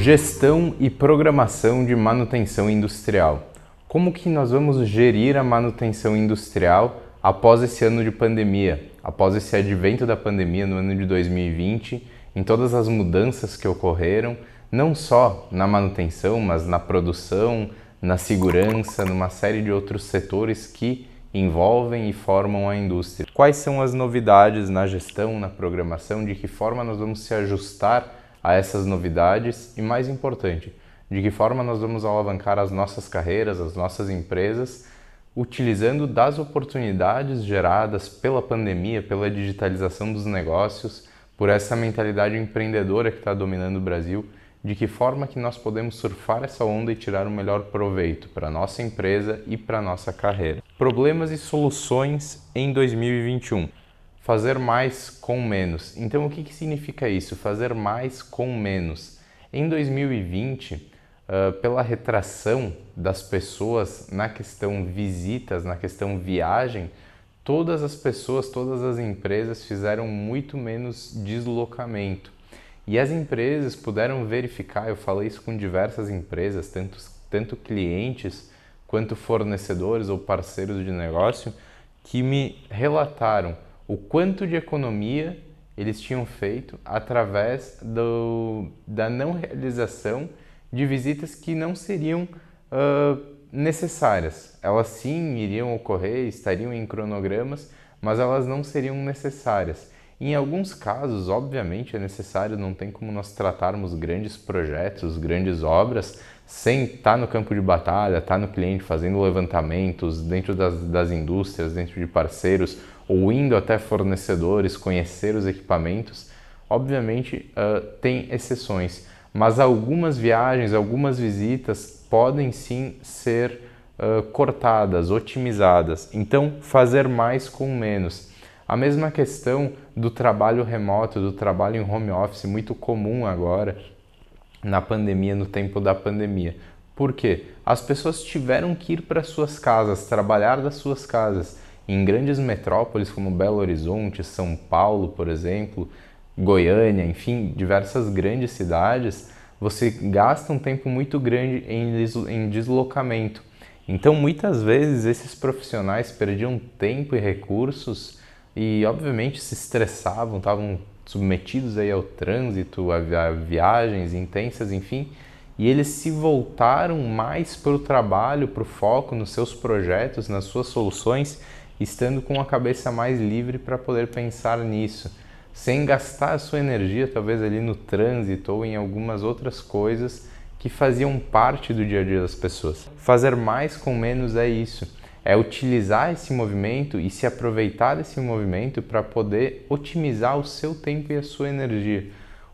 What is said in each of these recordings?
Gestão e programação de manutenção industrial. Como que nós vamos gerir a manutenção industrial após esse ano de pandemia, após esse advento da pandemia no ano de 2020, em todas as mudanças que ocorreram, não só na manutenção, mas na produção, na segurança, numa série de outros setores que envolvem e formam a indústria. Quais são as novidades na gestão, na programação, de que forma nós vamos se ajustar a essas novidades e, mais importante, de que forma nós vamos alavancar as nossas carreiras, as nossas empresas, utilizando das oportunidades geradas pela pandemia, pela digitalização dos negócios, por essa mentalidade empreendedora que está dominando o Brasil, de que forma que nós podemos surfar essa onda e tirar o melhor proveito para nossa empresa e para nossa carreira. Problemas e soluções em 2021 fazer mais com menos. Então, o que, que significa isso? Fazer mais com menos. Em 2020, uh, pela retração das pessoas na questão visitas, na questão viagem, todas as pessoas, todas as empresas fizeram muito menos deslocamento. E as empresas puderam verificar, eu falei isso com diversas empresas, tanto, tanto clientes quanto fornecedores ou parceiros de negócio, que me relataram o quanto de economia eles tinham feito através do, da não realização de visitas que não seriam uh, necessárias. Elas sim iriam ocorrer, estariam em cronogramas, mas elas não seriam necessárias. Em alguns casos, obviamente, é necessário, não tem como nós tratarmos grandes projetos, grandes obras, sem estar no campo de batalha, estar no cliente fazendo levantamentos dentro das, das indústrias, dentro de parceiros, ou indo até fornecedores, conhecer os equipamentos, obviamente uh, tem exceções, mas algumas viagens, algumas visitas podem sim ser uh, cortadas, otimizadas. Então, fazer mais com menos. A mesma questão do trabalho remoto, do trabalho em home office, muito comum agora na pandemia, no tempo da pandemia. Por quê? As pessoas tiveram que ir para suas casas, trabalhar das suas casas. Em grandes metrópoles como Belo Horizonte, São Paulo, por exemplo, Goiânia, enfim, diversas grandes cidades, você gasta um tempo muito grande em deslocamento. Então, muitas vezes, esses profissionais perdiam tempo e recursos e, obviamente, se estressavam, estavam submetidos aí ao trânsito, a viagens intensas, enfim, e eles se voltaram mais para o trabalho, para o foco nos seus projetos, nas suas soluções estando com a cabeça mais livre para poder pensar nisso, sem gastar a sua energia talvez ali no trânsito ou em algumas outras coisas que faziam parte do dia a dia das pessoas. Fazer mais com menos é isso. É utilizar esse movimento e se aproveitar desse movimento para poder otimizar o seu tempo e a sua energia.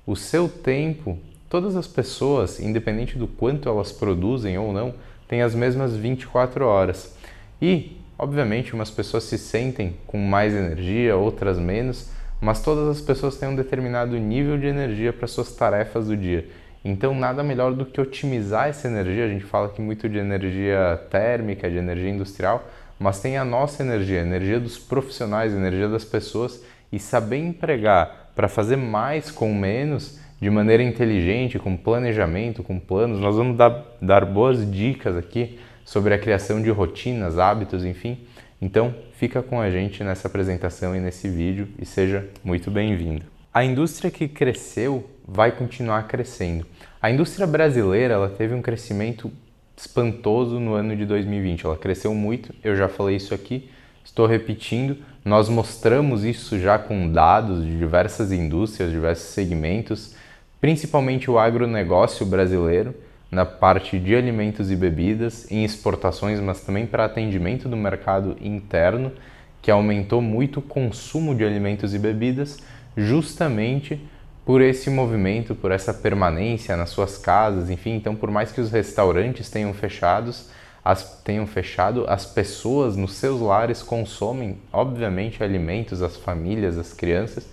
O seu tempo, todas as pessoas, independente do quanto elas produzem ou não, têm as mesmas 24 horas. E Obviamente, umas pessoas se sentem com mais energia, outras menos, mas todas as pessoas têm um determinado nível de energia para suas tarefas do dia. Então, nada melhor do que otimizar essa energia. A gente fala aqui muito de energia térmica, de energia industrial, mas tem a nossa energia, a energia dos profissionais, a energia das pessoas e saber empregar para fazer mais com menos de maneira inteligente, com planejamento, com planos. Nós vamos dar, dar boas dicas aqui sobre a criação de rotinas, hábitos, enfim. Então, fica com a gente nessa apresentação e nesse vídeo e seja muito bem-vindo. A indústria que cresceu vai continuar crescendo. A indústria brasileira ela teve um crescimento espantoso no ano de 2020. Ela cresceu muito, eu já falei isso aqui, estou repetindo. Nós mostramos isso já com dados de diversas indústrias, diversos segmentos, principalmente o agronegócio brasileiro na parte de alimentos e bebidas, em exportações, mas também para atendimento do mercado interno, que aumentou muito o consumo de alimentos e bebidas, justamente por esse movimento, por essa permanência nas suas casas, enfim. Então, por mais que os restaurantes tenham fechados, as, tenham fechado, as pessoas nos seus lares consomem, obviamente, alimentos, as famílias, as crianças,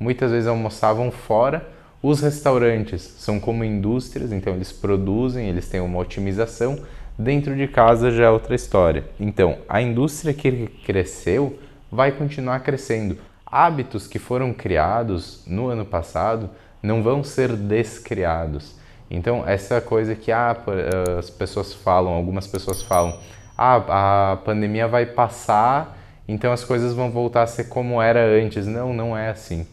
muitas vezes almoçavam fora os restaurantes são como indústrias, então eles produzem, eles têm uma otimização. Dentro de casa já é outra história. Então, a indústria que cresceu vai continuar crescendo. Hábitos que foram criados no ano passado não vão ser descriados. Então, essa coisa que ah, as pessoas falam, algumas pessoas falam, ah, a pandemia vai passar, então as coisas vão voltar a ser como era antes. Não, não é assim.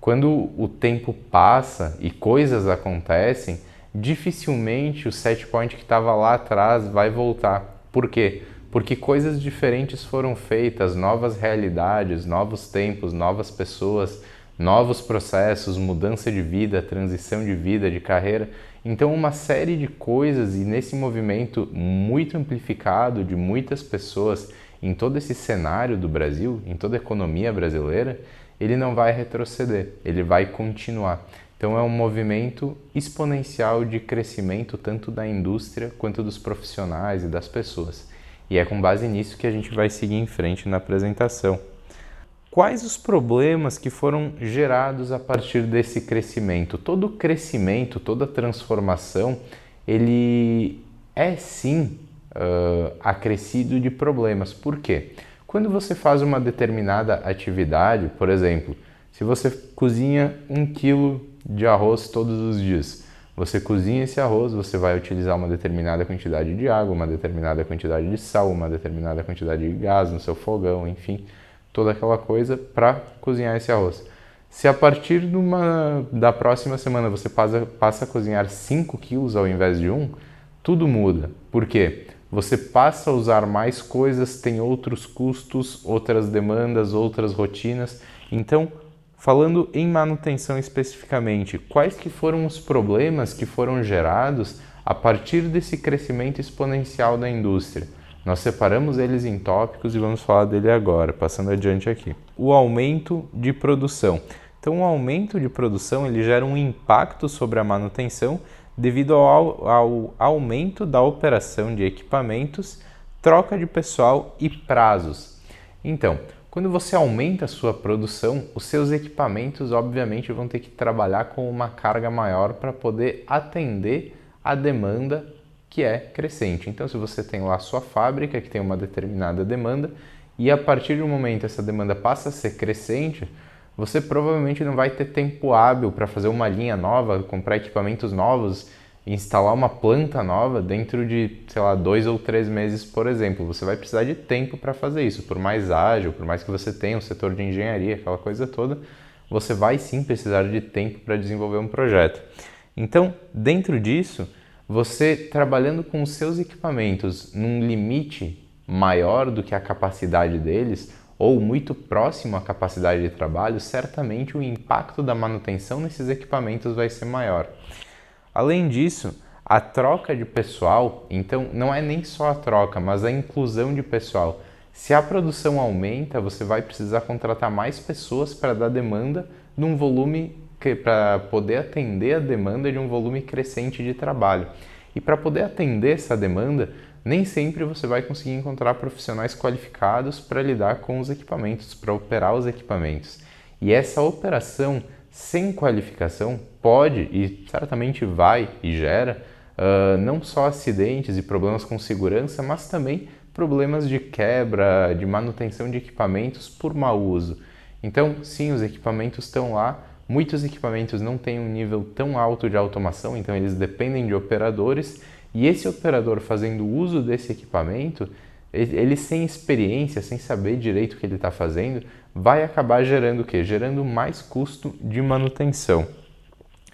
Quando o tempo passa e coisas acontecem, dificilmente o set point que estava lá atrás vai voltar. Por quê? Porque coisas diferentes foram feitas, novas realidades, novos tempos, novas pessoas, novos processos, mudança de vida, transição de vida, de carreira. Então, uma série de coisas, e nesse movimento muito amplificado de muitas pessoas em todo esse cenário do Brasil, em toda a economia brasileira, ele não vai retroceder, ele vai continuar. Então é um movimento exponencial de crescimento tanto da indústria quanto dos profissionais e das pessoas. E é com base nisso que a gente vai seguir em frente na apresentação. Quais os problemas que foram gerados a partir desse crescimento? Todo crescimento, toda transformação, ele é sim uh, acrescido de problemas. Por quê? Quando você faz uma determinada atividade, por exemplo, se você cozinha um quilo de arroz todos os dias, você cozinha esse arroz, você vai utilizar uma determinada quantidade de água, uma determinada quantidade de sal, uma determinada quantidade de gás no seu fogão, enfim, toda aquela coisa para cozinhar esse arroz. Se a partir uma, da próxima semana você passa, passa a cozinhar 5 quilos ao invés de 1, um, tudo muda. Por quê? Você passa a usar mais coisas, tem outros custos, outras demandas, outras rotinas. Então, falando em manutenção especificamente, quais que foram os problemas que foram gerados a partir desse crescimento exponencial da indústria? Nós separamos eles em tópicos e vamos falar dele agora, passando adiante aqui. O aumento de produção. Então, o aumento de produção ele gera um impacto sobre a manutenção devido ao, ao aumento da operação de equipamentos, troca de pessoal e prazos. Então, quando você aumenta a sua produção, os seus equipamentos obviamente vão ter que trabalhar com uma carga maior para poder atender a demanda que é crescente. Então, se você tem lá a sua fábrica que tem uma determinada demanda e a partir um momento essa demanda passa a ser crescente, você provavelmente não vai ter tempo hábil para fazer uma linha nova, comprar equipamentos novos, instalar uma planta nova dentro de, sei lá, dois ou três meses, por exemplo. Você vai precisar de tempo para fazer isso, por mais ágil, por mais que você tenha um setor de engenharia, aquela coisa toda, você vai sim precisar de tempo para desenvolver um projeto. Então, dentro disso, você trabalhando com os seus equipamentos num limite maior do que a capacidade deles, ou muito próximo à capacidade de trabalho, certamente o impacto da manutenção nesses equipamentos vai ser maior. Além disso, a troca de pessoal, então não é nem só a troca, mas a inclusão de pessoal. Se a produção aumenta, você vai precisar contratar mais pessoas para dar demanda num volume para poder atender a demanda de um volume crescente de trabalho. E para poder atender essa demanda, nem sempre você vai conseguir encontrar profissionais qualificados para lidar com os equipamentos, para operar os equipamentos. E essa operação sem qualificação pode e certamente vai e gera uh, não só acidentes e problemas com segurança, mas também problemas de quebra, de manutenção de equipamentos por mau uso. Então, sim, os equipamentos estão lá. Muitos equipamentos não têm um nível tão alto de automação, então eles dependem de operadores e esse operador fazendo uso desse equipamento, ele sem experiência, sem saber direito o que ele está fazendo, vai acabar gerando o quê? Gerando mais custo de manutenção.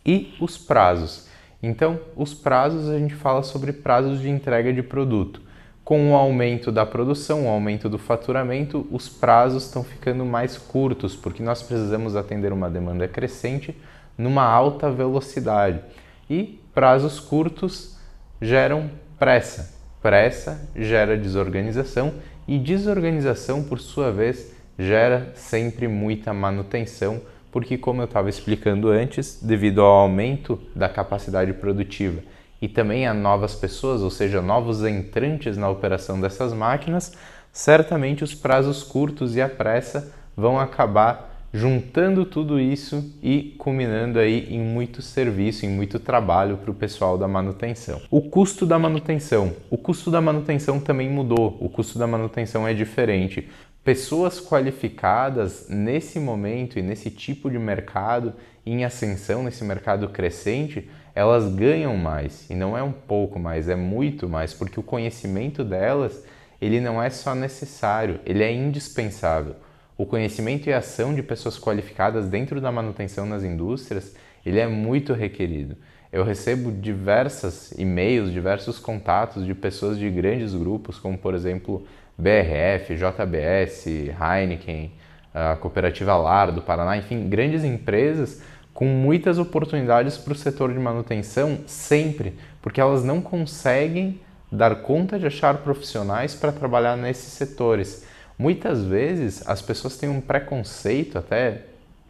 E os prazos. Então, os prazos a gente fala sobre prazos de entrega de produto. Com o aumento da produção, o aumento do faturamento, os prazos estão ficando mais curtos, porque nós precisamos atender uma demanda crescente numa alta velocidade. E prazos curtos geram pressa. Pressa gera desorganização e desorganização, por sua vez, gera sempre muita manutenção, porque, como eu estava explicando antes, devido ao aumento da capacidade produtiva e também a novas pessoas, ou seja, novos entrantes na operação dessas máquinas, certamente os prazos curtos e a pressa vão acabar juntando tudo isso e culminando aí em muito serviço, em muito trabalho para o pessoal da manutenção. O custo da manutenção. O custo da manutenção também mudou. O custo da manutenção é diferente. Pessoas qualificadas nesse momento e nesse tipo de mercado em ascensão, nesse mercado crescente, elas ganham mais. E não é um pouco mais, é muito mais, porque o conhecimento delas, ele não é só necessário, ele é indispensável. O conhecimento e a ação de pessoas qualificadas dentro da manutenção nas indústrias, ele é muito requerido. Eu recebo diversas e-mails, diversos contatos de pessoas de grandes grupos, como por exemplo BRF, JBS, Heineken, a Cooperativa Lar do Paraná, enfim, grandes empresas com muitas oportunidades para o setor de manutenção sempre, porque elas não conseguem dar conta de achar profissionais para trabalhar nesses setores. Muitas vezes as pessoas têm um preconceito, até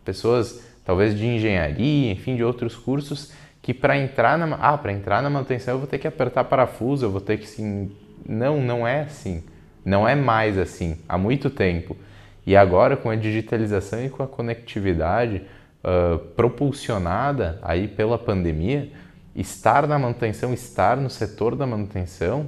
pessoas talvez de engenharia, enfim, de outros cursos, que para entrar na ah, para entrar na manutenção eu vou ter que apertar parafuso, eu vou ter que sim, não, não é assim. Não é mais assim, há muito tempo. E agora com a digitalização e com a conectividade uh, propulsionada aí pela pandemia, estar na manutenção, estar no setor da manutenção,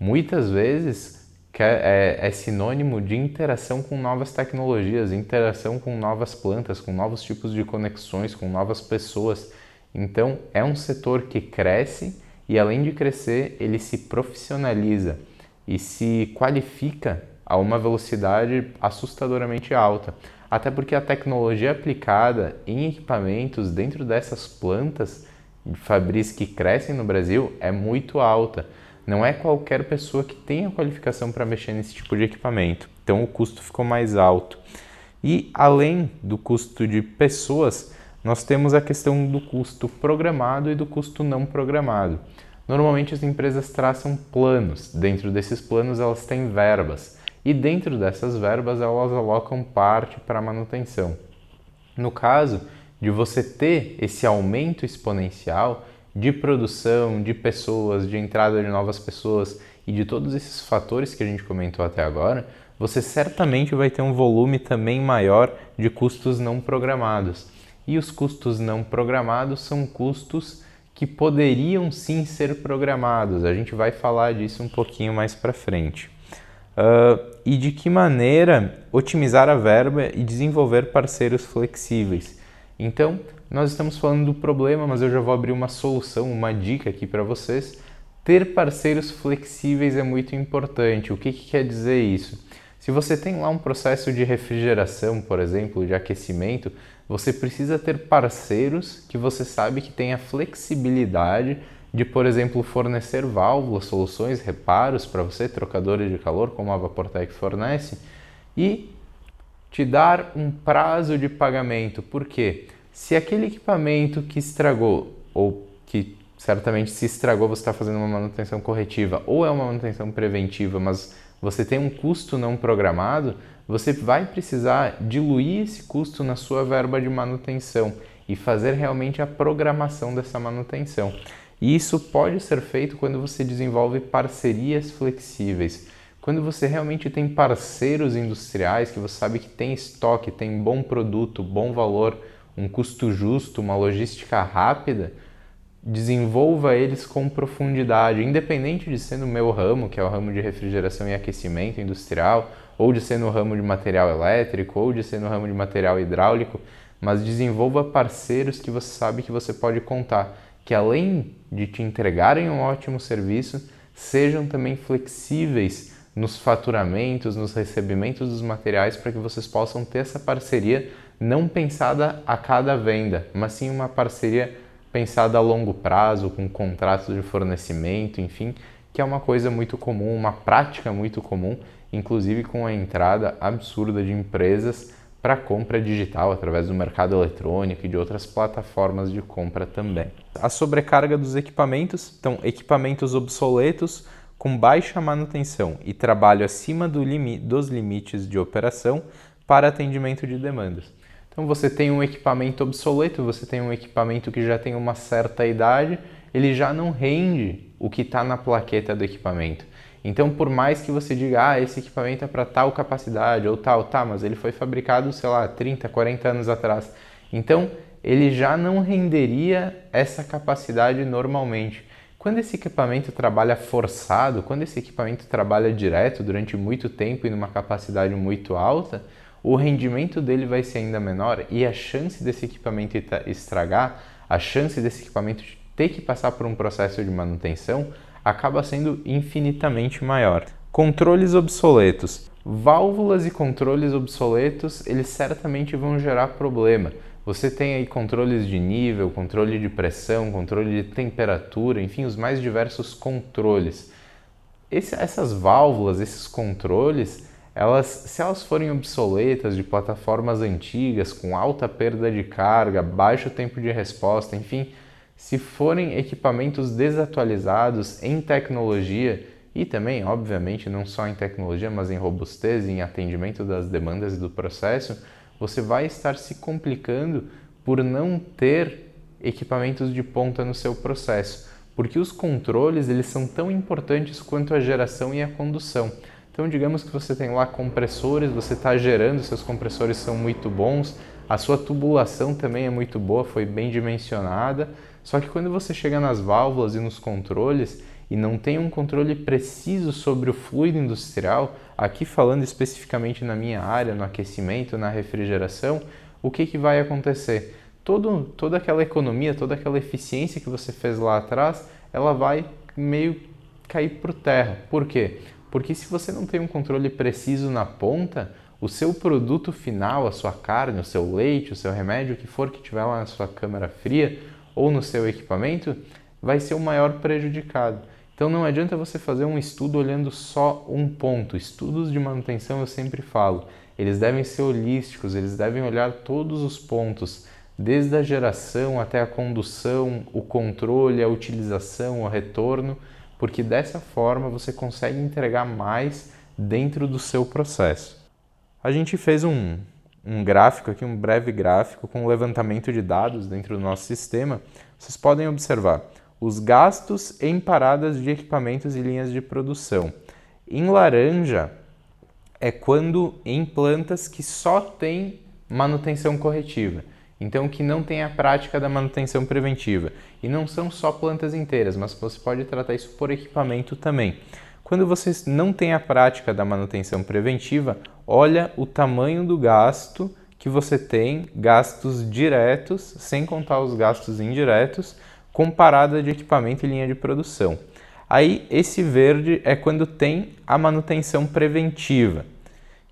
muitas vezes é, é sinônimo de interação com novas tecnologias, interação com novas plantas, com novos tipos de conexões, com novas pessoas. Então, é um setor que cresce e, além de crescer, ele se profissionaliza e se qualifica a uma velocidade assustadoramente alta. Até porque a tecnologia aplicada em equipamentos dentro dessas plantas fabris que crescem no Brasil é muito alta. Não é qualquer pessoa que tenha qualificação para mexer nesse tipo de equipamento. Então o custo ficou mais alto. E além do custo de pessoas, nós temos a questão do custo programado e do custo não programado. Normalmente as empresas traçam planos, dentro desses planos elas têm verbas e dentro dessas verbas elas alocam parte para manutenção. No caso de você ter esse aumento exponencial de produção, de pessoas, de entrada de novas pessoas e de todos esses fatores que a gente comentou até agora, você certamente vai ter um volume também maior de custos não programados. E os custos não programados são custos que poderiam sim ser programados. A gente vai falar disso um pouquinho mais para frente. Uh, e de que maneira otimizar a verba e desenvolver parceiros flexíveis. Então, nós estamos falando do problema, mas eu já vou abrir uma solução, uma dica aqui para vocês. Ter parceiros flexíveis é muito importante. O que, que quer dizer isso? Se você tem lá um processo de refrigeração, por exemplo, de aquecimento, você precisa ter parceiros que você sabe que tem a flexibilidade de, por exemplo, fornecer válvulas, soluções, reparos para você, trocadores de calor, como a Vaportec fornece, e te dar um prazo de pagamento. Por quê? Se aquele equipamento que estragou, ou que certamente se estragou, você está fazendo uma manutenção corretiva, ou é uma manutenção preventiva, mas você tem um custo não programado, você vai precisar diluir esse custo na sua verba de manutenção e fazer realmente a programação dessa manutenção. E isso pode ser feito quando você desenvolve parcerias flexíveis. Quando você realmente tem parceiros industriais que você sabe que tem estoque, tem bom produto, bom valor, um custo justo, uma logística rápida, desenvolva eles com profundidade, independente de ser no meu ramo, que é o ramo de refrigeração e aquecimento industrial, ou de ser no ramo de material elétrico, ou de ser no ramo de material hidráulico, mas desenvolva parceiros que você sabe que você pode contar, que além de te entregarem um ótimo serviço, sejam também flexíveis nos faturamentos, nos recebimentos dos materiais, para que vocês possam ter essa parceria não pensada a cada venda, mas sim uma parceria pensada a longo prazo, com contratos de fornecimento, enfim, que é uma coisa muito comum, uma prática muito comum, inclusive com a entrada absurda de empresas para compra digital através do mercado eletrônico e de outras plataformas de compra também. A sobrecarga dos equipamentos, então equipamentos obsoletos com baixa manutenção e trabalho acima do limi dos limites de operação para atendimento de demandas. Então você tem um equipamento obsoleto, você tem um equipamento que já tem uma certa idade, ele já não rende o que está na plaqueta do equipamento. Então, por mais que você diga, ah, esse equipamento é para tal capacidade ou tal, tá, mas ele foi fabricado, sei lá, 30, 40 anos atrás. Então, ele já não renderia essa capacidade normalmente. Quando esse equipamento trabalha forçado, quando esse equipamento trabalha direto durante muito tempo e numa capacidade muito alta, o rendimento dele vai ser ainda menor e a chance desse equipamento estragar, a chance desse equipamento ter que passar por um processo de manutenção acaba sendo infinitamente maior. Controles obsoletos. Válvulas e controles obsoletos, eles certamente vão gerar problema. Você tem aí controles de nível, controle de pressão, controle de temperatura, enfim, os mais diversos controles. Esse, essas válvulas, esses controles, elas, se elas forem obsoletas de plataformas antigas, com alta perda de carga, baixo tempo de resposta, enfim, se forem equipamentos desatualizados em tecnologia e também, obviamente, não só em tecnologia, mas em robustez, em atendimento das demandas do processo, você vai estar se complicando por não ter equipamentos de ponta no seu processo, porque os controles eles são tão importantes quanto a geração e a condução. Então, digamos que você tem lá compressores, você está gerando, seus compressores são muito bons, a sua tubulação também é muito boa, foi bem dimensionada. Só que quando você chega nas válvulas e nos controles e não tem um controle preciso sobre o fluido industrial, aqui falando especificamente na minha área, no aquecimento, na refrigeração, o que, que vai acontecer? Todo, toda aquela economia, toda aquela eficiência que você fez lá atrás, ela vai meio cair por terra. Por quê? Porque se você não tem um controle preciso na ponta, o seu produto final, a sua carne, o seu leite, o seu remédio, o que for que tiver lá na sua câmara fria ou no seu equipamento, vai ser o maior prejudicado. Então não adianta você fazer um estudo olhando só um ponto. Estudos de manutenção eu sempre falo, eles devem ser holísticos, eles devem olhar todos os pontos, desde a geração até a condução, o controle, a utilização, o retorno, porque dessa forma você consegue entregar mais dentro do seu processo. A gente fez um, um gráfico aqui, um breve gráfico com o levantamento de dados dentro do nosso sistema. Vocês podem observar os gastos em paradas de equipamentos e linhas de produção. Em laranja é quando em plantas que só tem manutenção corretiva. Então, que não tem a prática da manutenção preventiva. E não são só plantas inteiras, mas você pode tratar isso por equipamento também. Quando você não tem a prática da manutenção preventiva, olha o tamanho do gasto que você tem, gastos diretos, sem contar os gastos indiretos, comparada de equipamento e linha de produção. Aí esse verde é quando tem a manutenção preventiva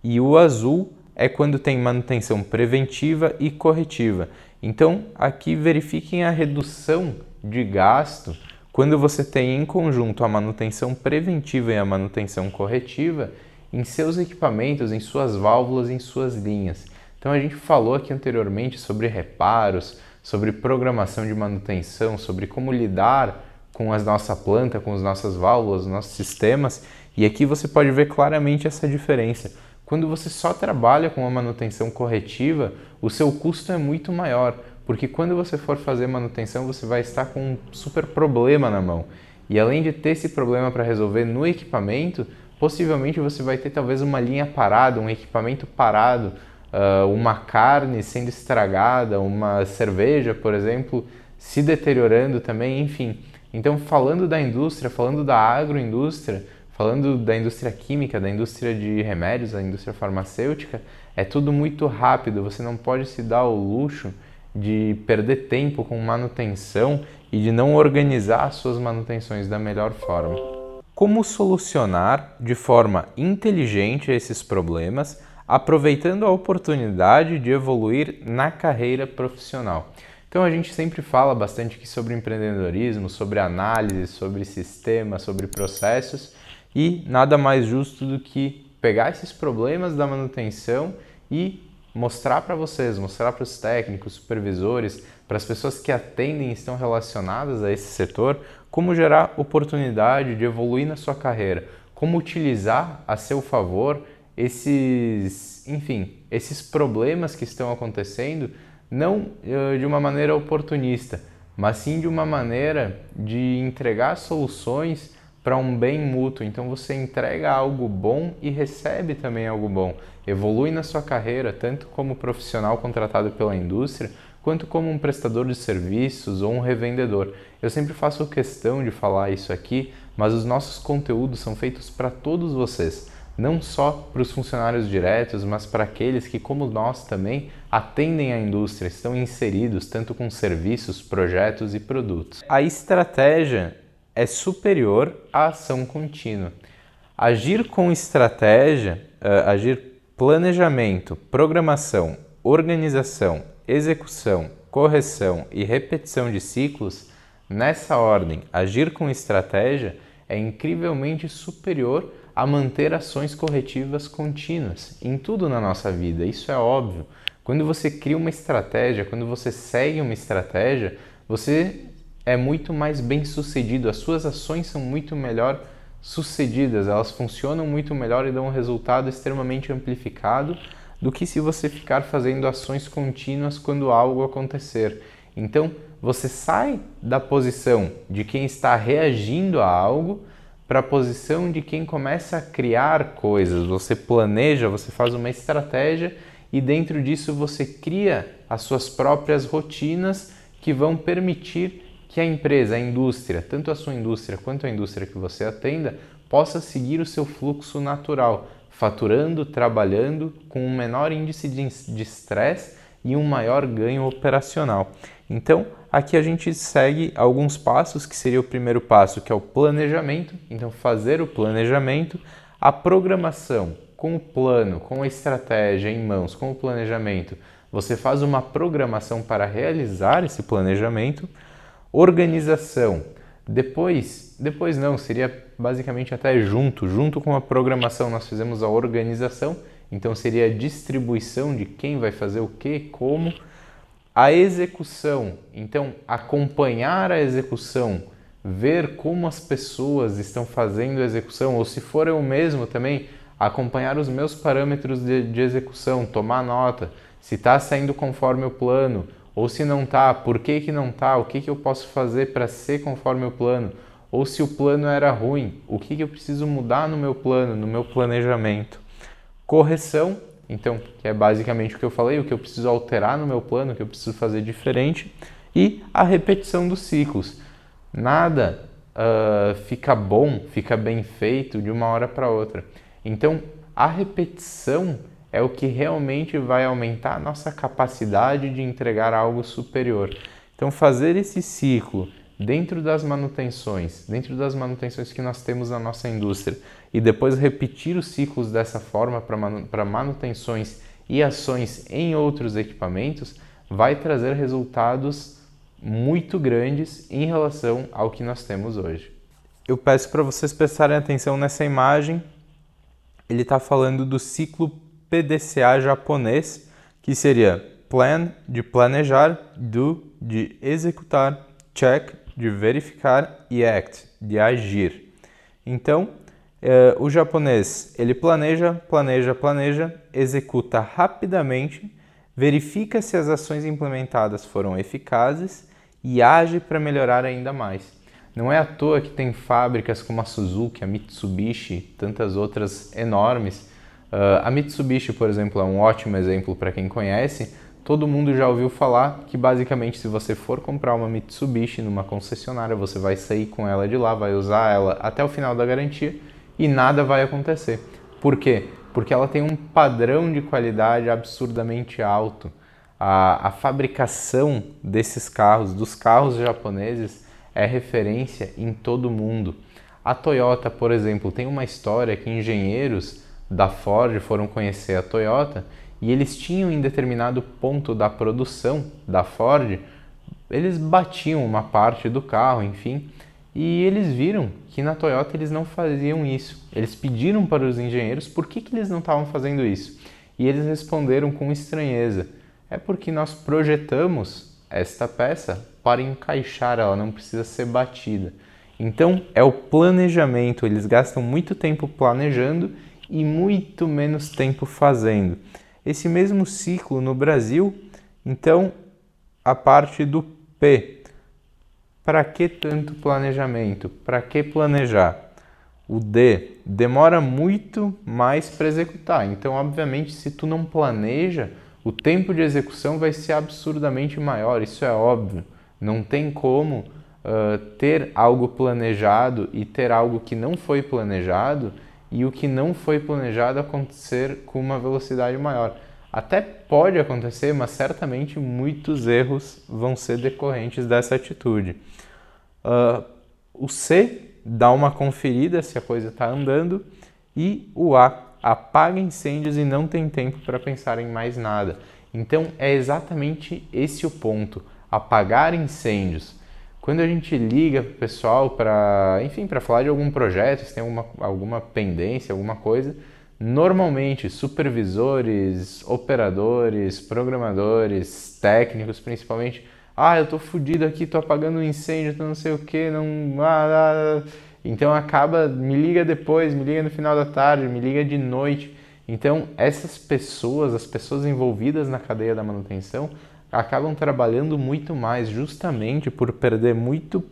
e o azul é quando tem manutenção preventiva e corretiva. Então aqui verifiquem a redução de gasto quando você tem em conjunto a manutenção preventiva e a manutenção corretiva em seus equipamentos, em suas válvulas, em suas linhas. Então a gente falou aqui anteriormente sobre reparos, sobre programação de manutenção, sobre como lidar com a nossa planta, com as nossas válvulas, nossos sistemas, e aqui você pode ver claramente essa diferença. Quando você só trabalha com a manutenção corretiva, o seu custo é muito maior, porque quando você for fazer manutenção, você vai estar com um super problema na mão. E além de ter esse problema para resolver no equipamento, possivelmente você vai ter talvez uma linha parada, um equipamento parado, uh, uma carne sendo estragada, uma cerveja, por exemplo, se deteriorando também, enfim. Então, falando da indústria, falando da agroindústria, falando da indústria química, da indústria de remédios, da indústria farmacêutica, é tudo muito rápido, você não pode se dar o luxo de perder tempo com manutenção e de não organizar suas manutenções da melhor forma. Como solucionar de forma inteligente esses problemas, aproveitando a oportunidade de evoluir na carreira profissional? Então a gente sempre fala bastante aqui sobre empreendedorismo, sobre análise, sobre sistemas, sobre processos e nada mais justo do que pegar esses problemas da manutenção e mostrar para vocês, mostrar para os técnicos, supervisores, para as pessoas que atendem e estão relacionadas a esse setor, como gerar oportunidade de evoluir na sua carreira, como utilizar a seu favor esses, enfim, esses problemas que estão acontecendo, não uh, de uma maneira oportunista, mas sim de uma maneira de entregar soluções para um bem mútuo. Então você entrega algo bom e recebe também algo bom. Evolui na sua carreira, tanto como profissional contratado pela indústria, quanto como um prestador de serviços ou um revendedor. Eu sempre faço questão de falar isso aqui, mas os nossos conteúdos são feitos para todos vocês. não só para os funcionários diretos, mas para aqueles que, como nós também, atendem à indústria, estão inseridos tanto com serviços, projetos e produtos. A estratégia é superior à ação contínua. Agir com estratégia, uh, agir planejamento, programação, organização, execução, correção e repetição de ciclos, nessa ordem, agir com estratégia é incrivelmente superior a manter ações corretivas contínuas em tudo na nossa vida. Isso é óbvio. Quando você cria uma estratégia, quando você segue uma estratégia, você é muito mais bem sucedido, as suas ações são muito melhor sucedidas, elas funcionam muito melhor e dão um resultado extremamente amplificado do que se você ficar fazendo ações contínuas quando algo acontecer. Então, você sai da posição de quem está reagindo a algo para a posição de quem começa a criar coisas. Você planeja, você faz uma estratégia e dentro disso você cria as suas próprias rotinas que vão permitir que a empresa, a indústria, tanto a sua indústria quanto a indústria que você atenda, possa seguir o seu fluxo natural, faturando, trabalhando com um menor índice de estresse e um maior ganho operacional. Então, aqui a gente segue alguns passos, que seria o primeiro passo, que é o planejamento. Então, fazer o planejamento, a programação com o plano, com a estratégia em mãos, com o planejamento. Você faz uma programação para realizar esse planejamento organização. Depois, depois não, seria basicamente até junto, junto com a programação nós fizemos a organização, então seria a distribuição de quem vai fazer o que, como, a execução, então acompanhar a execução, ver como as pessoas estão fazendo a execução, ou se for eu mesmo também, acompanhar os meus parâmetros de, de execução, tomar nota, se está saindo conforme o plano, ou se não tá, por que, que não tá? O que, que eu posso fazer para ser conforme o plano? Ou se o plano era ruim, o que, que eu preciso mudar no meu plano, no meu planejamento? Correção, então, que é basicamente o que eu falei, o que eu preciso alterar no meu plano, o que eu preciso fazer diferente. E a repetição dos ciclos. Nada uh, fica bom, fica bem feito de uma hora para outra. Então, a repetição é o que realmente vai aumentar a nossa capacidade de entregar algo superior. Então, fazer esse ciclo dentro das manutenções, dentro das manutenções que nós temos na nossa indústria, e depois repetir os ciclos dessa forma para manutenções e ações em outros equipamentos, vai trazer resultados muito grandes em relação ao que nós temos hoje. Eu peço para vocês prestarem atenção nessa imagem. Ele está falando do ciclo PDCA japonês, que seria plan de planejar, do de executar, check de verificar e act de agir. Então, eh, o japonês ele planeja, planeja, planeja, executa rapidamente, verifica se as ações implementadas foram eficazes e age para melhorar ainda mais. Não é à toa que tem fábricas como a Suzuki, a Mitsubishi, tantas outras enormes Uh, a Mitsubishi, por exemplo, é um ótimo exemplo para quem conhece. Todo mundo já ouviu falar que basicamente se você for comprar uma Mitsubishi numa concessionária, você vai sair com ela de lá, vai usar ela até o final da garantia e nada vai acontecer. Por quê? Porque ela tem um padrão de qualidade absurdamente alto. A, a fabricação desses carros, dos carros japoneses, é referência em todo o mundo. A Toyota, por exemplo, tem uma história que engenheiros da Ford foram conhecer a Toyota e eles tinham em determinado ponto da produção da Ford, eles batiam uma parte do carro, enfim, e eles viram que na Toyota eles não faziam isso. Eles pediram para os engenheiros por que, que eles não estavam fazendo isso. E eles responderam com estranheza: é porque nós projetamos esta peça para encaixar, ela não precisa ser batida. Então é o planejamento, eles gastam muito tempo planejando e muito menos tempo fazendo. Esse mesmo ciclo no Brasil, então, a parte do P. Para que tanto planejamento? Para que planejar? O D demora muito mais para executar. Então, obviamente, se tu não planeja, o tempo de execução vai ser absurdamente maior. Isso é óbvio. Não tem como uh, ter algo planejado e ter algo que não foi planejado e o que não foi planejado acontecer com uma velocidade maior. Até pode acontecer, mas certamente muitos erros vão ser decorrentes dessa atitude. Uh, o C dá uma conferida se a coisa está andando e o A apaga incêndios e não tem tempo para pensar em mais nada. Então é exatamente esse o ponto: apagar incêndios. Quando a gente liga para o pessoal para, enfim, para falar de algum projeto, se tem alguma, alguma pendência, alguma coisa, normalmente supervisores, operadores, programadores, técnicos principalmente, ah, eu tô fudido aqui, tô apagando um incêndio, tô não sei o que, não. Ah, ah, ah. Então acaba, me liga depois, me liga no final da tarde, me liga de noite. Então essas pessoas, as pessoas envolvidas na cadeia da manutenção, acabam trabalhando muito mais justamente por perder muito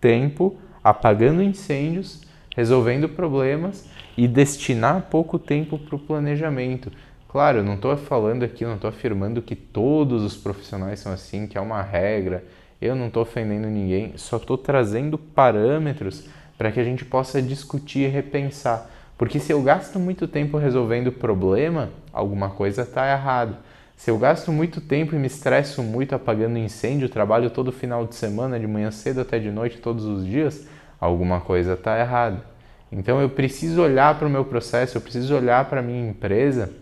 tempo apagando incêndios, resolvendo problemas e destinar pouco tempo para o planejamento. Claro, não estou falando aqui, não estou afirmando que todos os profissionais são assim, que é uma regra. Eu não estou ofendendo ninguém, só estou trazendo parâmetros para que a gente possa discutir e repensar. Porque se eu gasto muito tempo resolvendo problema, alguma coisa está errada. Se eu gasto muito tempo e me estresso muito apagando incêndio, trabalho todo final de semana, de manhã cedo até de noite, todos os dias, alguma coisa está errada. Então eu preciso olhar para o meu processo, eu preciso olhar para a minha empresa,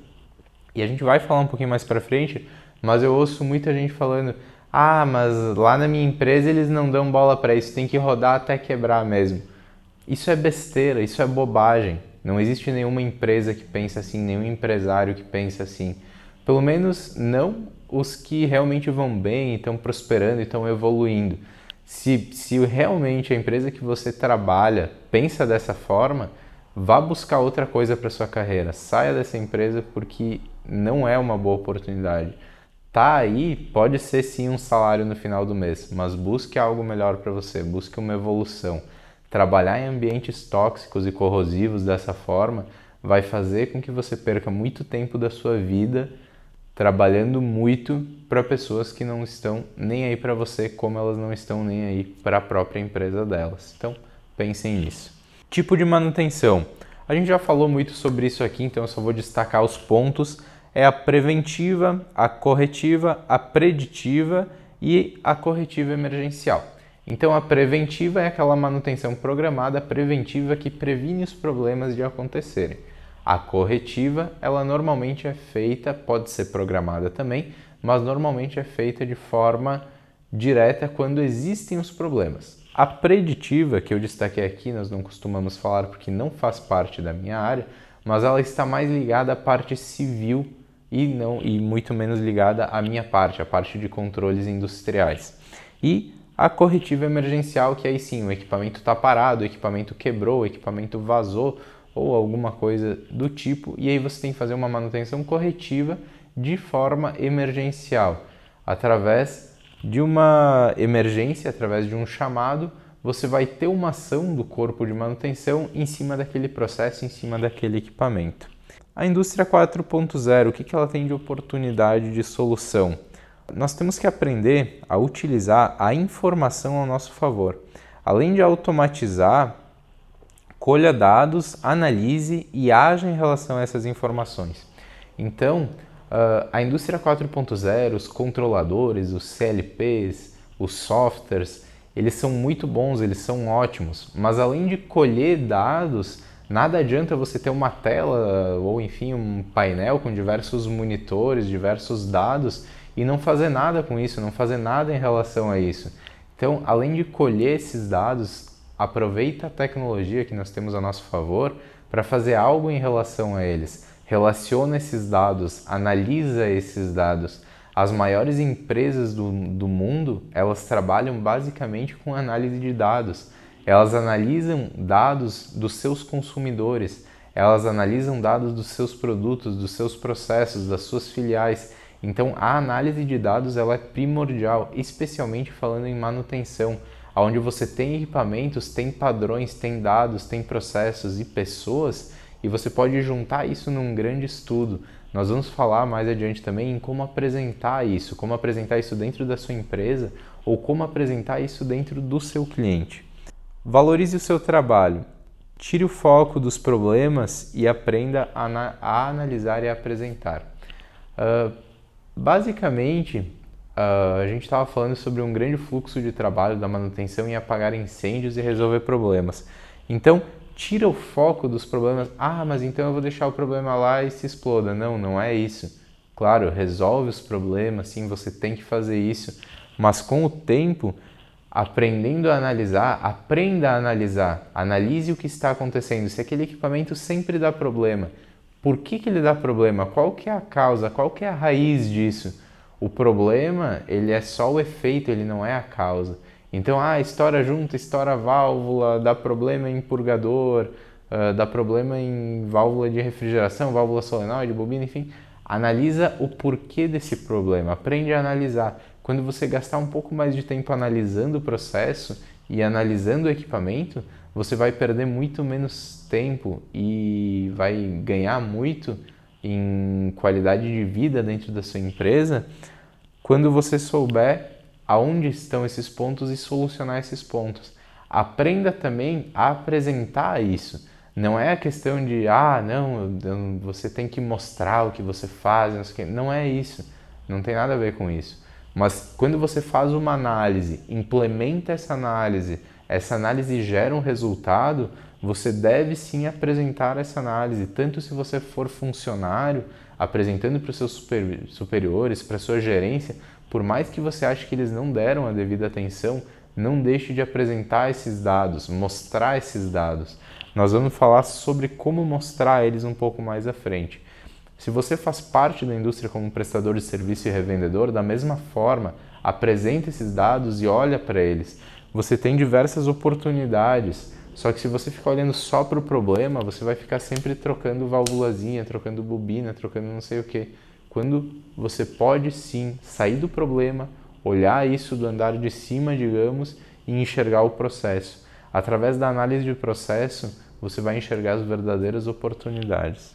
e a gente vai falar um pouquinho mais para frente, mas eu ouço muita gente falando: ah, mas lá na minha empresa eles não dão bola para isso, tem que rodar até quebrar mesmo. Isso é besteira, isso é bobagem. Não existe nenhuma empresa que pense assim, nenhum empresário que pense assim. Pelo menos não os que realmente vão bem, estão prosperando estão evoluindo. Se, se realmente a empresa que você trabalha pensa dessa forma, vá buscar outra coisa para sua carreira. Saia dessa empresa porque não é uma boa oportunidade. Tá aí, pode ser sim um salário no final do mês, mas busque algo melhor para você, busque uma evolução. Trabalhar em ambientes tóxicos e corrosivos dessa forma vai fazer com que você perca muito tempo da sua vida trabalhando muito para pessoas que não estão nem aí para você, como elas não estão nem aí para a própria empresa delas. Então, pensem nisso. Tipo de manutenção. A gente já falou muito sobre isso aqui, então eu só vou destacar os pontos. É a preventiva, a corretiva, a preditiva e a corretiva emergencial. Então a preventiva é aquela manutenção programada preventiva que previne os problemas de acontecerem. A corretiva, ela normalmente é feita, pode ser programada também, mas normalmente é feita de forma direta quando existem os problemas. A preditiva, que eu destaquei aqui, nós não costumamos falar porque não faz parte da minha área, mas ela está mais ligada à parte civil e não e muito menos ligada à minha parte, a parte de controles industriais. E a corretiva emergencial, que aí sim, o equipamento está parado, o equipamento quebrou, o equipamento vazou, ou alguma coisa do tipo, e aí você tem que fazer uma manutenção corretiva de forma emergencial. Através de uma emergência, através de um chamado, você vai ter uma ação do corpo de manutenção em cima daquele processo, em cima daquele equipamento. A indústria 4.0, o que ela tem de oportunidade de solução? Nós temos que aprender a utilizar a informação ao nosso favor. Além de automatizar colha dados, analise e haja em relação a essas informações. Então, uh, a indústria 4.0, os controladores, os CLPs, os softwares, eles são muito bons, eles são ótimos, mas além de colher dados, nada adianta você ter uma tela ou enfim um painel com diversos monitores, diversos dados e não fazer nada com isso, não fazer nada em relação a isso. Então, além de colher esses dados, aproveita a tecnologia que nós temos a nosso favor para fazer algo em relação a eles. Relaciona esses dados, analisa esses dados. As maiores empresas do, do mundo, elas trabalham basicamente com análise de dados. Elas analisam dados dos seus consumidores, elas analisam dados dos seus produtos, dos seus processos, das suas filiais. Então, a análise de dados ela é primordial, especialmente falando em manutenção onde você tem equipamentos, tem padrões, tem dados, tem processos e pessoas, e você pode juntar isso num grande estudo. Nós vamos falar mais adiante também em como apresentar isso, como apresentar isso dentro da sua empresa ou como apresentar isso dentro do seu cliente. Valorize o seu trabalho. Tire o foco dos problemas e aprenda a, a analisar e a apresentar. Uh, basicamente, uh, a gente estava falando sobre um grande fluxo de trabalho da manutenção em apagar incêndios e resolver problemas. Então, tira o foco dos problemas. Ah, mas então eu vou deixar o problema lá e se exploda. Não, não é isso. Claro, resolve os problemas, sim, você tem que fazer isso, mas com o tempo, aprendendo a analisar, aprenda a analisar, analise o que está acontecendo. Se aquele equipamento sempre dá problema, por que, que ele dá problema? Qual que é a causa? Qual que é a raiz disso? O problema, ele é só o efeito, ele não é a causa. Então, ah, estoura junto, estoura a válvula, dá problema em purgador, uh, dá problema em válvula de refrigeração, válvula solenoide, bobina, enfim. Analisa o porquê desse problema, aprende a analisar. Quando você gastar um pouco mais de tempo analisando o processo e analisando o equipamento, você vai perder muito menos tempo e vai ganhar muito em qualidade de vida dentro da sua empresa quando você souber aonde estão esses pontos e solucionar esses pontos. Aprenda também a apresentar isso. Não é a questão de, ah, não, você tem que mostrar o que você faz, não sei o quê. Não é isso. Não tem nada a ver com isso. Mas quando você faz uma análise, implementa essa análise, essa análise gera um resultado, você deve sim apresentar essa análise, tanto se você for funcionário, apresentando para os seus superiores, para a sua gerência, por mais que você ache que eles não deram a devida atenção, não deixe de apresentar esses dados, mostrar esses dados. Nós vamos falar sobre como mostrar eles um pouco mais à frente. Se você faz parte da indústria como prestador de serviço e revendedor, da mesma forma, apresenta esses dados e olha para eles. Você tem diversas oportunidades, só que se você ficar olhando só para o problema, você vai ficar sempre trocando válvulazinha, trocando bobina, trocando não sei o que. Quando você pode sim sair do problema, olhar isso do andar de cima, digamos, e enxergar o processo. Através da análise de processo, você vai enxergar as verdadeiras oportunidades.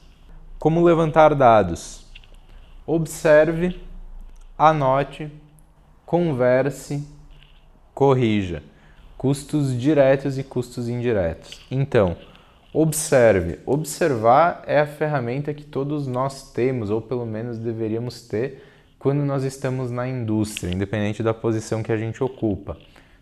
Como levantar dados? Observe, anote, converse, corrija. Custos diretos e custos indiretos. Então, observe. Observar é a ferramenta que todos nós temos, ou pelo menos deveríamos ter, quando nós estamos na indústria, independente da posição que a gente ocupa.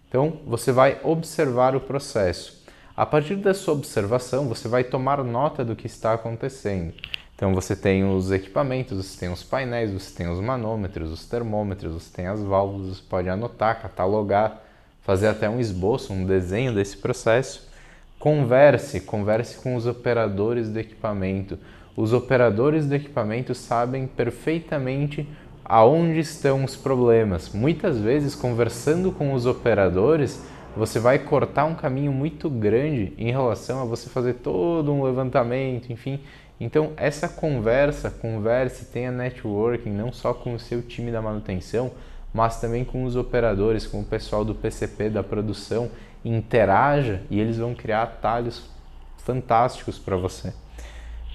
Então, você vai observar o processo. A partir da sua observação, você vai tomar nota do que está acontecendo. Então, você tem os equipamentos, você tem os painéis, você tem os manômetros, os termômetros, você tem as válvulas, você pode anotar, catalogar, fazer até um esboço, um desenho desse processo. Converse, converse com os operadores do equipamento. Os operadores do equipamento sabem perfeitamente aonde estão os problemas. Muitas vezes, conversando com os operadores, você vai cortar um caminho muito grande em relação a você fazer todo um levantamento, enfim. Então, essa conversa, converse, tenha networking, não só com o seu time da manutenção, mas também com os operadores, com o pessoal do PCP, da produção, interaja e eles vão criar atalhos fantásticos para você.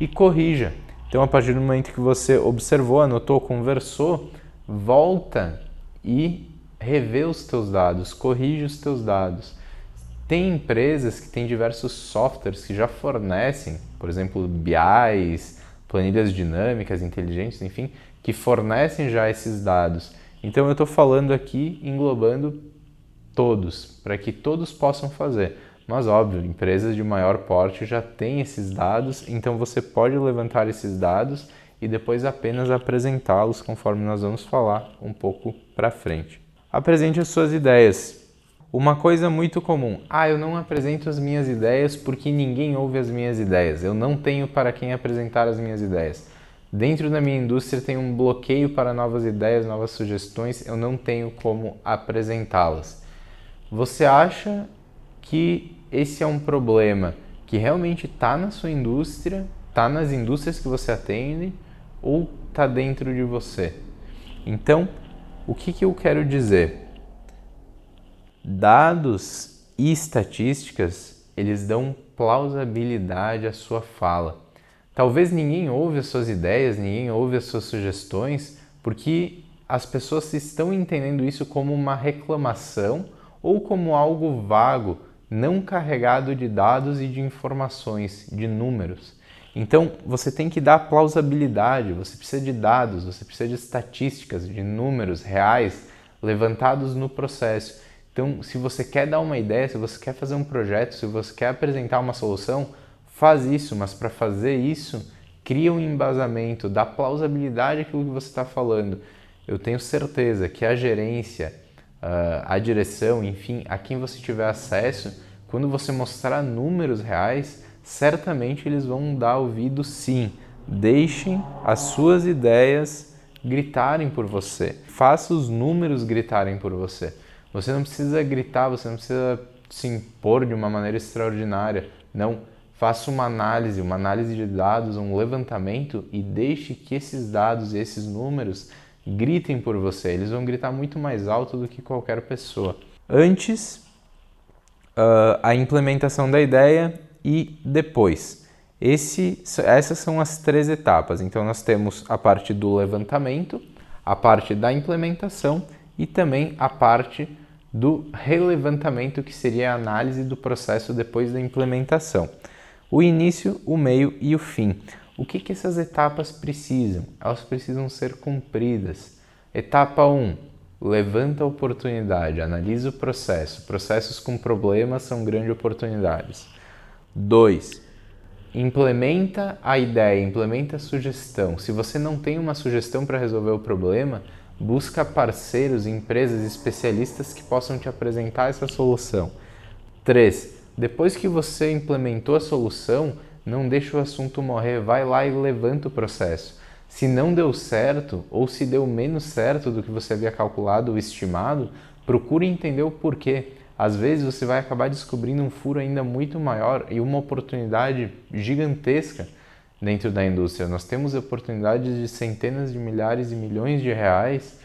E corrija, então, a partir do momento que você observou, anotou, conversou, volta e revê os teus dados, corrige os teus dados. Tem empresas que têm diversos softwares que já fornecem, por exemplo, BIs, planilhas dinâmicas, inteligentes, enfim, que fornecem já esses dados. Então eu estou falando aqui englobando todos, para que todos possam fazer. Mas óbvio, empresas de maior porte já têm esses dados, então você pode levantar esses dados e depois apenas apresentá-los conforme nós vamos falar um pouco para frente. Apresente as suas ideias. Uma coisa muito comum: ah, eu não apresento as minhas ideias porque ninguém ouve as minhas ideias. Eu não tenho para quem apresentar as minhas ideias. Dentro da minha indústria tem um bloqueio para novas ideias, novas sugestões, eu não tenho como apresentá-las. Você acha que esse é um problema que realmente está na sua indústria, está nas indústrias que você atende ou está dentro de você. Então, o que, que eu quero dizer? Dados e estatísticas, eles dão plausibilidade à sua fala. Talvez ninguém ouve as suas ideias, ninguém ouve as suas sugestões, porque as pessoas estão entendendo isso como uma reclamação ou como algo vago não carregado de dados e de informações, de números. Então, você tem que dar plausibilidade, você precisa de dados, você precisa de estatísticas, de números reais levantados no processo. Então, se você quer dar uma ideia, se você quer fazer um projeto, se você quer apresentar uma solução, faz isso, mas para fazer isso, cria um embasamento, dá plausibilidade àquilo que você está falando. Eu tenho certeza que a gerência, uh, a direção, enfim, a quem você tiver acesso, quando você mostrar números reais, certamente eles vão dar ouvido sim. Deixem as suas ideias gritarem por você. Faça os números gritarem por você. Você não precisa gritar, você não precisa se impor de uma maneira extraordinária. Não. Faça uma análise, uma análise de dados, um levantamento e deixe que esses dados e esses números gritem por você. Eles vão gritar muito mais alto do que qualquer pessoa. Antes, uh, a implementação da ideia e depois. Esse, essas são as três etapas. Então, nós temos a parte do levantamento, a parte da implementação e também a parte do relevantamento, que seria a análise do processo depois da implementação. O início, o meio e o fim. O que, que essas etapas precisam? Elas precisam ser cumpridas. Etapa 1. Levanta a oportunidade, analisa o processo. Processos com problemas são grandes oportunidades. 2. Implementa a ideia, implementa a sugestão. Se você não tem uma sugestão para resolver o problema, busca parceiros, empresas, especialistas que possam te apresentar essa solução. 3. Depois que você implementou a solução, não deixa o assunto morrer, vai lá e levanta o processo. Se não deu certo ou se deu menos certo do que você havia calculado ou estimado, procure entender o porquê. Às vezes você vai acabar descobrindo um furo ainda muito maior e uma oportunidade gigantesca dentro da indústria. Nós temos oportunidades de centenas de milhares e milhões de reais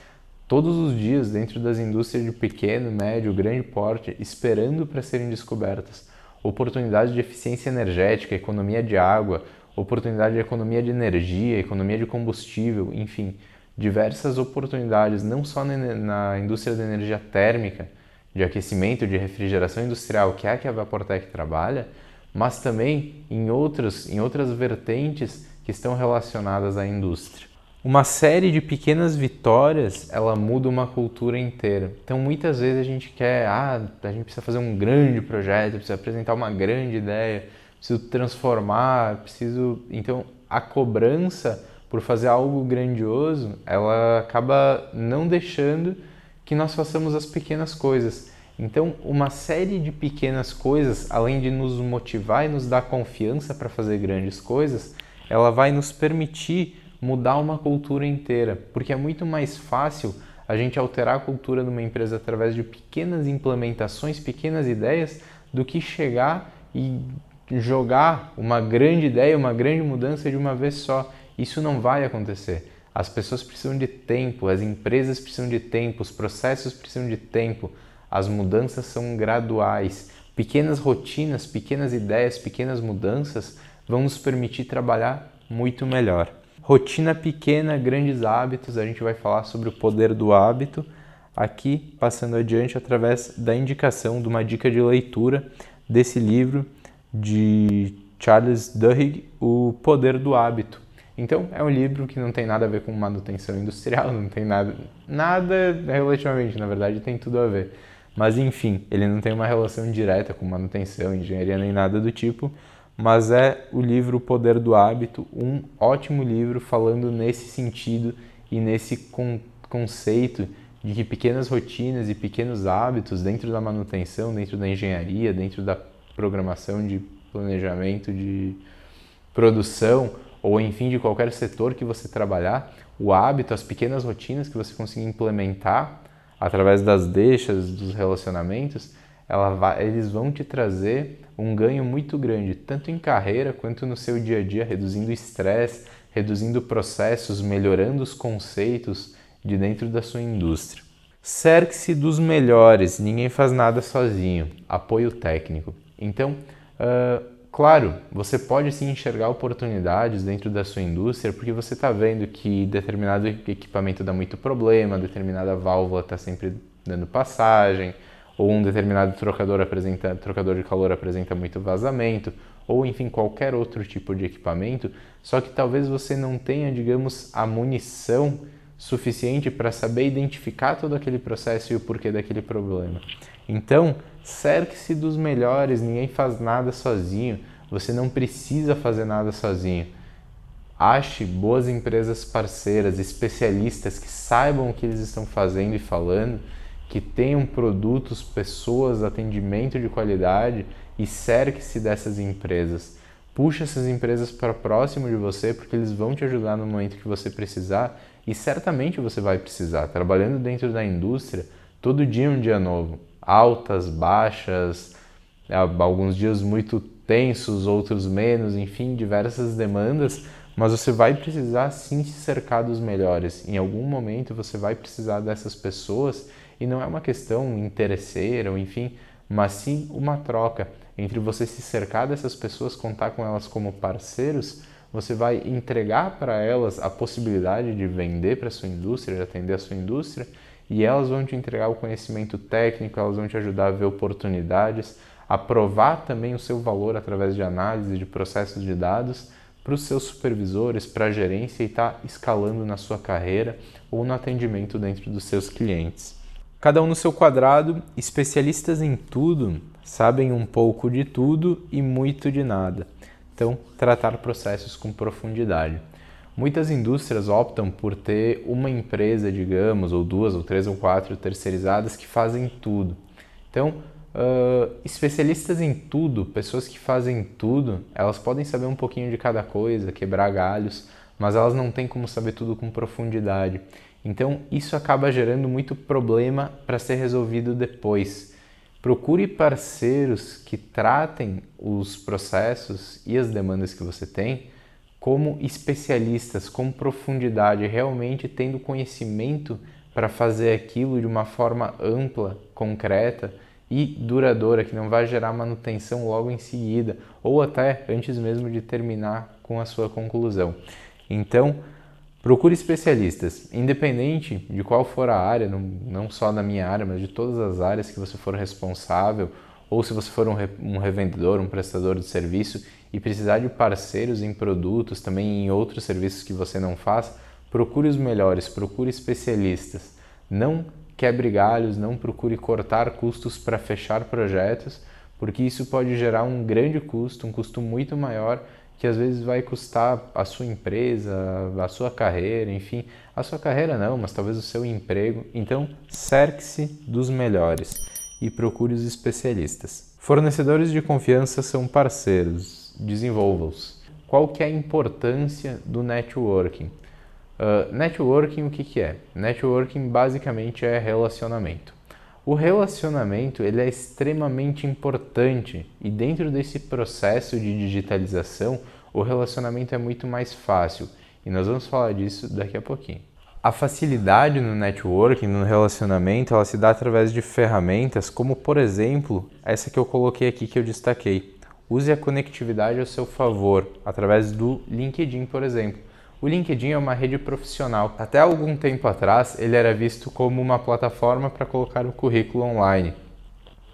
todos os dias dentro das indústrias de pequeno, médio, grande porte, esperando para serem descobertas oportunidades de eficiência energética, economia de água, oportunidade de economia de energia, economia de combustível, enfim, diversas oportunidades, não só na indústria da energia térmica, de aquecimento, de refrigeração industrial, que é a que a Vaportec trabalha, mas também em, outros, em outras vertentes que estão relacionadas à indústria. Uma série de pequenas vitórias, ela muda uma cultura inteira. Então, muitas vezes a gente quer, ah, a gente precisa fazer um grande projeto, precisa apresentar uma grande ideia, preciso transformar, preciso... Então, a cobrança por fazer algo grandioso, ela acaba não deixando que nós façamos as pequenas coisas. Então, uma série de pequenas coisas, além de nos motivar e nos dar confiança para fazer grandes coisas, ela vai nos permitir mudar uma cultura inteira, porque é muito mais fácil a gente alterar a cultura de uma empresa através de pequenas implementações, pequenas ideias, do que chegar e jogar uma grande ideia, uma grande mudança de uma vez só. Isso não vai acontecer. As pessoas precisam de tempo, as empresas precisam de tempo, os processos precisam de tempo. As mudanças são graduais. Pequenas rotinas, pequenas ideias, pequenas mudanças vão nos permitir trabalhar muito melhor. Rotina pequena, grandes hábitos. A gente vai falar sobre o poder do hábito aqui, passando adiante através da indicação de uma dica de leitura desse livro de Charles Duhigg, O Poder do Hábito. Então, é um livro que não tem nada a ver com manutenção industrial, não tem nada, nada relativamente, na verdade tem tudo a ver. Mas enfim, ele não tem uma relação direta com manutenção, engenharia nem nada do tipo, mas é o livro O Poder do Hábito, um ótimo livro falando nesse sentido e nesse con conceito de que pequenas rotinas e pequenos hábitos dentro da manutenção, dentro da engenharia, dentro da programação de planejamento de produção ou enfim de qualquer setor que você trabalhar, o hábito, as pequenas rotinas que você conseguir implementar através das deixas, dos relacionamentos, vai, eles vão te trazer um ganho muito grande, tanto em carreira quanto no seu dia a dia, reduzindo estresse, reduzindo processos, melhorando os conceitos de dentro da sua indústria. Cerque-se dos melhores, ninguém faz nada sozinho. Apoio técnico. Então, uh, claro, você pode sim enxergar oportunidades dentro da sua indústria porque você está vendo que determinado equipamento dá muito problema, determinada válvula está sempre dando passagem, ou um determinado trocador apresenta trocador de calor apresenta muito vazamento, ou enfim qualquer outro tipo de equipamento, só que talvez você não tenha, digamos, a munição suficiente para saber identificar todo aquele processo e o porquê daquele problema. Então, cerque-se dos melhores, ninguém faz nada sozinho, você não precisa fazer nada sozinho. Ache boas empresas parceiras, especialistas que saibam o que eles estão fazendo e falando, que tenham produtos, pessoas, atendimento de qualidade e cerque-se dessas empresas. Puxe essas empresas para próximo de você porque eles vão te ajudar no momento que você precisar e certamente você vai precisar. Trabalhando dentro da indústria, todo dia é um dia novo. Altas, baixas, alguns dias muito tensos, outros menos, enfim, diversas demandas, mas você vai precisar sim se cercar dos melhores. Em algum momento você vai precisar dessas pessoas e não é uma questão interesseira, ou enfim, mas sim uma troca entre você se cercar dessas pessoas, contar com elas como parceiros você vai entregar para elas a possibilidade de vender para sua indústria, de atender a sua indústria, e elas vão te entregar o conhecimento técnico, elas vão te ajudar a ver oportunidades, a provar também o seu valor através de análise de processos de dados para os seus supervisores, para a gerência e estar tá escalando na sua carreira ou no atendimento dentro dos seus clientes. Cada um no seu quadrado, especialistas em tudo, sabem um pouco de tudo e muito de nada. Então, tratar processos com profundidade. Muitas indústrias optam por ter uma empresa, digamos, ou duas, ou três, ou quatro terceirizadas que fazem tudo. Então, uh, especialistas em tudo, pessoas que fazem tudo, elas podem saber um pouquinho de cada coisa, quebrar galhos, mas elas não têm como saber tudo com profundidade. Então, isso acaba gerando muito problema para ser resolvido depois. Procure parceiros que tratem os processos e as demandas que você tem como especialistas, com profundidade, realmente tendo conhecimento para fazer aquilo de uma forma ampla, concreta e duradoura, que não vai gerar manutenção logo em seguida ou até antes mesmo de terminar com a sua conclusão. Então, Procure especialistas, independente de qual for a área, não, não só da minha área, mas de todas as áreas que você for responsável, ou se você for um, re, um revendedor, um prestador de serviço e precisar de parceiros em produtos, também em outros serviços que você não faz, procure os melhores, procure especialistas. Não quebre galhos, não procure cortar custos para fechar projetos, porque isso pode gerar um grande custo, um custo muito maior que às vezes vai custar a sua empresa, a sua carreira, enfim, a sua carreira não, mas talvez o seu emprego. Então, cerque-se dos melhores e procure os especialistas. Fornecedores de confiança são parceiros, desenvolva-os. Qual que é a importância do networking? Uh, networking o que, que é? Networking basicamente é relacionamento. O relacionamento ele é extremamente importante e dentro desse processo de digitalização o relacionamento é muito mais fácil e nós vamos falar disso daqui a pouquinho. A facilidade no networking, no relacionamento, ela se dá através de ferramentas como, por exemplo, essa que eu coloquei aqui que eu destaquei. Use a conectividade ao seu favor, através do LinkedIn, por exemplo. O LinkedIn é uma rede profissional. Até algum tempo atrás, ele era visto como uma plataforma para colocar o currículo online.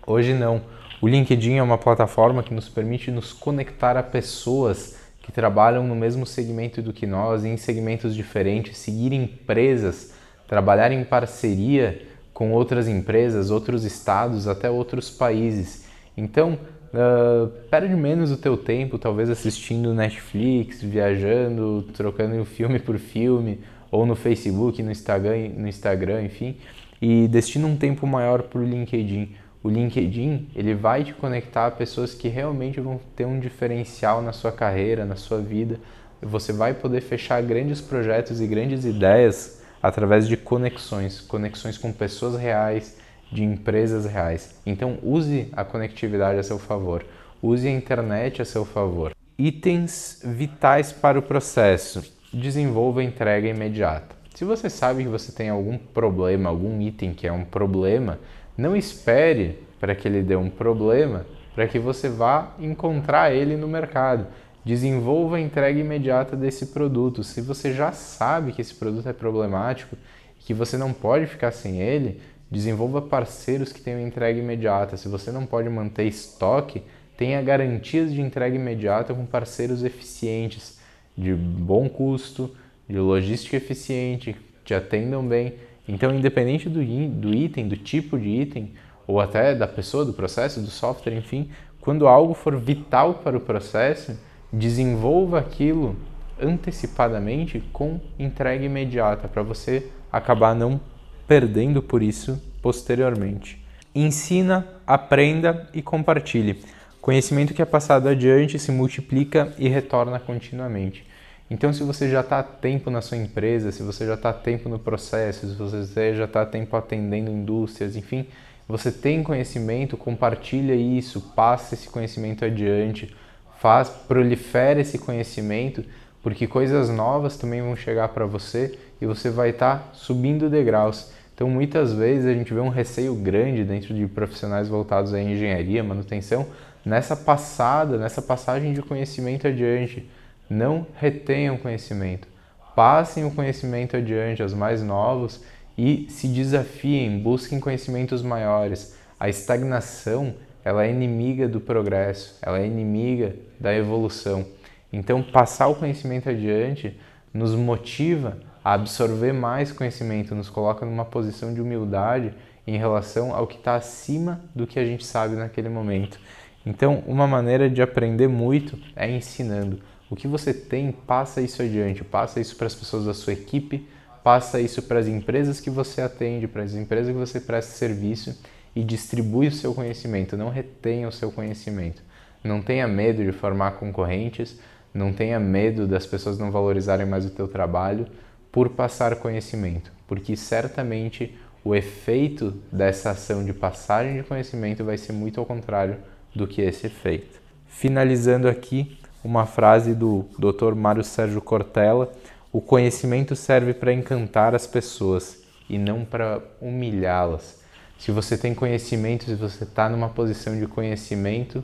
Hoje não. O LinkedIn é uma plataforma que nos permite nos conectar a pessoas que trabalham no mesmo segmento do que nós, em segmentos diferentes, seguir empresas, trabalhar em parceria com outras empresas, outros estados, até outros países. Então, uh, perde menos o teu tempo, talvez assistindo Netflix, viajando, trocando filme por filme, ou no Facebook, no Instagram, no Instagram, enfim, e destina um tempo maior para o LinkedIn o LinkedIn ele vai te conectar a pessoas que realmente vão ter um diferencial na sua carreira, na sua vida. Você vai poder fechar grandes projetos e grandes ideias através de conexões, conexões com pessoas reais, de empresas reais. Então use a conectividade a seu favor, use a internet a seu favor. Itens vitais para o processo. Desenvolva a entrega imediata. Se você sabe que você tem algum problema, algum item que é um problema, não espere para que ele dê um problema para que você vá encontrar ele no mercado. Desenvolva a entrega imediata desse produto. Se você já sabe que esse produto é problemático e que você não pode ficar sem ele, desenvolva parceiros que tenham entrega imediata. Se você não pode manter estoque, tenha garantias de entrega imediata com parceiros eficientes, de bom custo, de logística eficiente, te atendam bem. Então, independente do, do item, do tipo de item, ou até da pessoa, do processo, do software, enfim, quando algo for vital para o processo, desenvolva aquilo antecipadamente com entrega imediata para você acabar não perdendo por isso posteriormente. Ensina, aprenda e compartilhe. Conhecimento que é passado adiante se multiplica e retorna continuamente. Então, se você já está tempo na sua empresa, se você já está tempo no processo, se você já está tempo atendendo indústrias, enfim, você tem conhecimento, compartilha isso, passa esse conhecimento adiante, faz, prolifera esse conhecimento, porque coisas novas também vão chegar para você e você vai estar tá subindo degraus. Então, muitas vezes a gente vê um receio grande dentro de profissionais voltados à engenharia, manutenção, nessa passada, nessa passagem de conhecimento adiante. Não retenham conhecimento, passem o conhecimento adiante aos mais novos e se desafiem, busquem conhecimentos maiores. A estagnação, ela é inimiga do progresso, ela é inimiga da evolução. Então, passar o conhecimento adiante nos motiva a absorver mais conhecimento, nos coloca numa posição de humildade em relação ao que está acima do que a gente sabe naquele momento. Então, uma maneira de aprender muito é ensinando. O que você tem, passa isso adiante, passa isso para as pessoas da sua equipe, passa isso para as empresas que você atende, para as empresas que você presta serviço e distribui o seu conhecimento, não retenha o seu conhecimento. Não tenha medo de formar concorrentes, não tenha medo das pessoas não valorizarem mais o teu trabalho por passar conhecimento, porque certamente o efeito dessa ação de passagem de conhecimento vai ser muito ao contrário do que esse efeito. Finalizando aqui, uma frase do Dr. Mário Sérgio Cortella, o conhecimento serve para encantar as pessoas e não para humilhá-las. Se você tem conhecimento, se você está numa posição de conhecimento,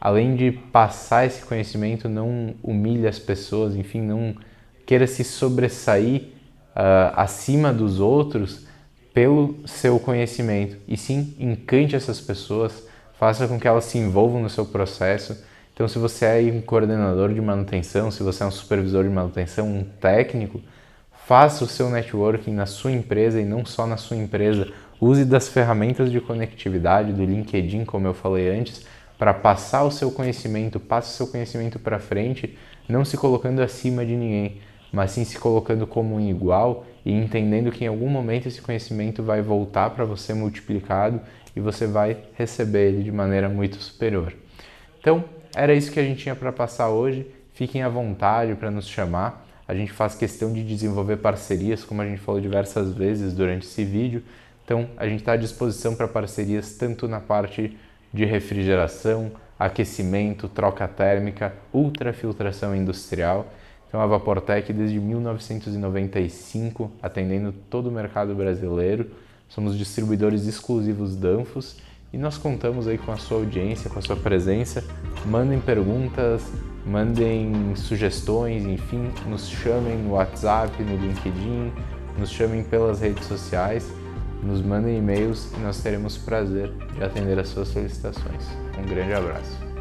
além de passar esse conhecimento, não humilhe as pessoas, enfim, não queira se sobressair uh, acima dos outros pelo seu conhecimento, e sim encante essas pessoas, faça com que elas se envolvam no seu processo então, se você é um coordenador de manutenção, se você é um supervisor de manutenção, um técnico, faça o seu networking na sua empresa e não só na sua empresa. Use das ferramentas de conectividade do LinkedIn, como eu falei antes, para passar o seu conhecimento, passe o seu conhecimento para frente, não se colocando acima de ninguém, mas sim se colocando como um igual e entendendo que em algum momento esse conhecimento vai voltar para você multiplicado e você vai receber ele de maneira muito superior. Então, era isso que a gente tinha para passar hoje. Fiquem à vontade para nos chamar. A gente faz questão de desenvolver parcerias, como a gente falou diversas vezes durante esse vídeo. Então, a gente está à disposição para parcerias tanto na parte de refrigeração, aquecimento, troca térmica, ultrafiltração industrial. Então, a Vaportec, desde 1995, atendendo todo o mercado brasileiro, somos distribuidores exclusivos Danfos e nós contamos aí com a sua audiência, com a sua presença. Mandem perguntas, mandem sugestões, enfim, nos chamem no WhatsApp, no LinkedIn, nos chamem pelas redes sociais, nos mandem e-mails e nós teremos prazer de atender as suas solicitações. Um grande abraço.